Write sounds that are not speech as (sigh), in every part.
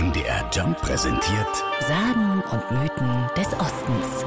MDR Jump präsentiert Sagen und Mythen des Ostens.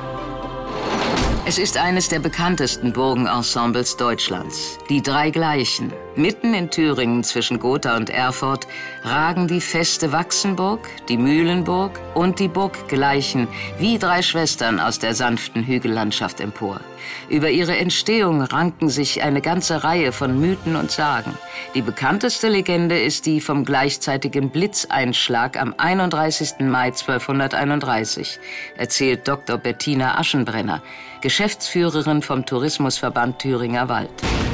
Es ist eines der bekanntesten Burgenensembles Deutschlands. Die drei Gleichen. Mitten in Thüringen zwischen Gotha und Erfurt ragen die feste Wachsenburg, die Mühlenburg und die Burg Gleichen wie drei Schwestern aus der sanften Hügellandschaft empor. Über ihre Entstehung ranken sich eine ganze Reihe von Mythen und Sagen. Die bekannteste Legende ist die vom gleichzeitigen Blitzeinschlag am 31. Mai 1231, erzählt Dr. Bettina Aschenbrenner, Geschäftsführerin vom Tourismusverband Thüringer Wald.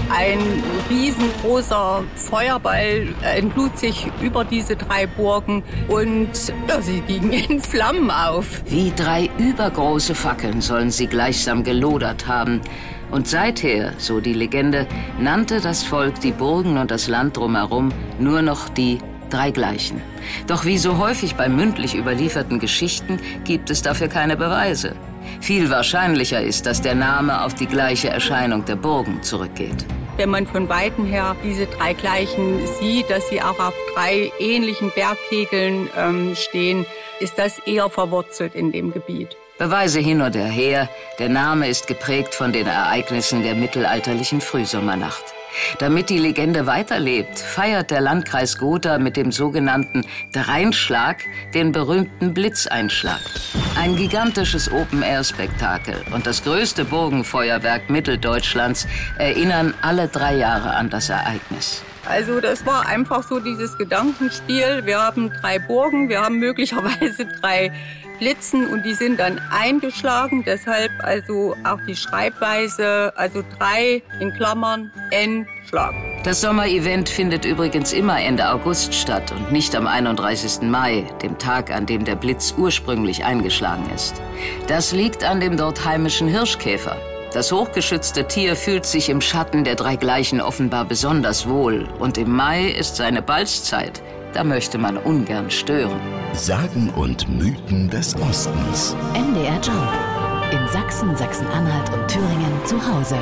Ein riesengroßer Feuerball entlud sich über diese drei Burgen und ja, sie gingen in Flammen auf. Wie drei übergroße Fackeln sollen sie gleichsam gelodert haben. Und seither, so die Legende, nannte das Volk die Burgen und das Land drumherum nur noch die drei Gleichen. Doch wie so häufig bei mündlich überlieferten Geschichten gibt es dafür keine Beweise. Viel wahrscheinlicher ist, dass der Name auf die gleiche Erscheinung der Burgen zurückgeht. Wenn man von Weitem her diese drei Gleichen sieht, dass sie auch auf drei ähnlichen Bergkegeln ähm, stehen, ist das eher verwurzelt in dem Gebiet. Beweise hin oder her, der Name ist geprägt von den Ereignissen der mittelalterlichen Frühsommernacht. Damit die Legende weiterlebt, feiert der Landkreis Gotha mit dem sogenannten Dreinschlag den berühmten Blitzeinschlag. Ein gigantisches Open-Air-Spektakel und das größte Burgenfeuerwerk Mitteldeutschlands erinnern alle drei Jahre an das Ereignis. Also das war einfach so dieses Gedankenspiel. Wir haben drei Burgen, wir haben möglicherweise (laughs) drei Blitzen und die sind dann eingeschlagen. Deshalb also auch die Schreibweise, also drei in Klammern N Schlag. Das Sommerevent findet übrigens immer Ende August statt und nicht am 31. Mai, dem Tag, an dem der Blitz ursprünglich eingeschlagen ist. Das liegt an dem dort heimischen Hirschkäfer. Das hochgeschützte Tier fühlt sich im Schatten der drei Gleichen offenbar besonders wohl und im Mai ist seine Balzzeit. Da möchte man ungern stören. Sagen und Mythen des Ostens. MDR Jump. In Sachsen, Sachsen-Anhalt und Thüringen zu Hause.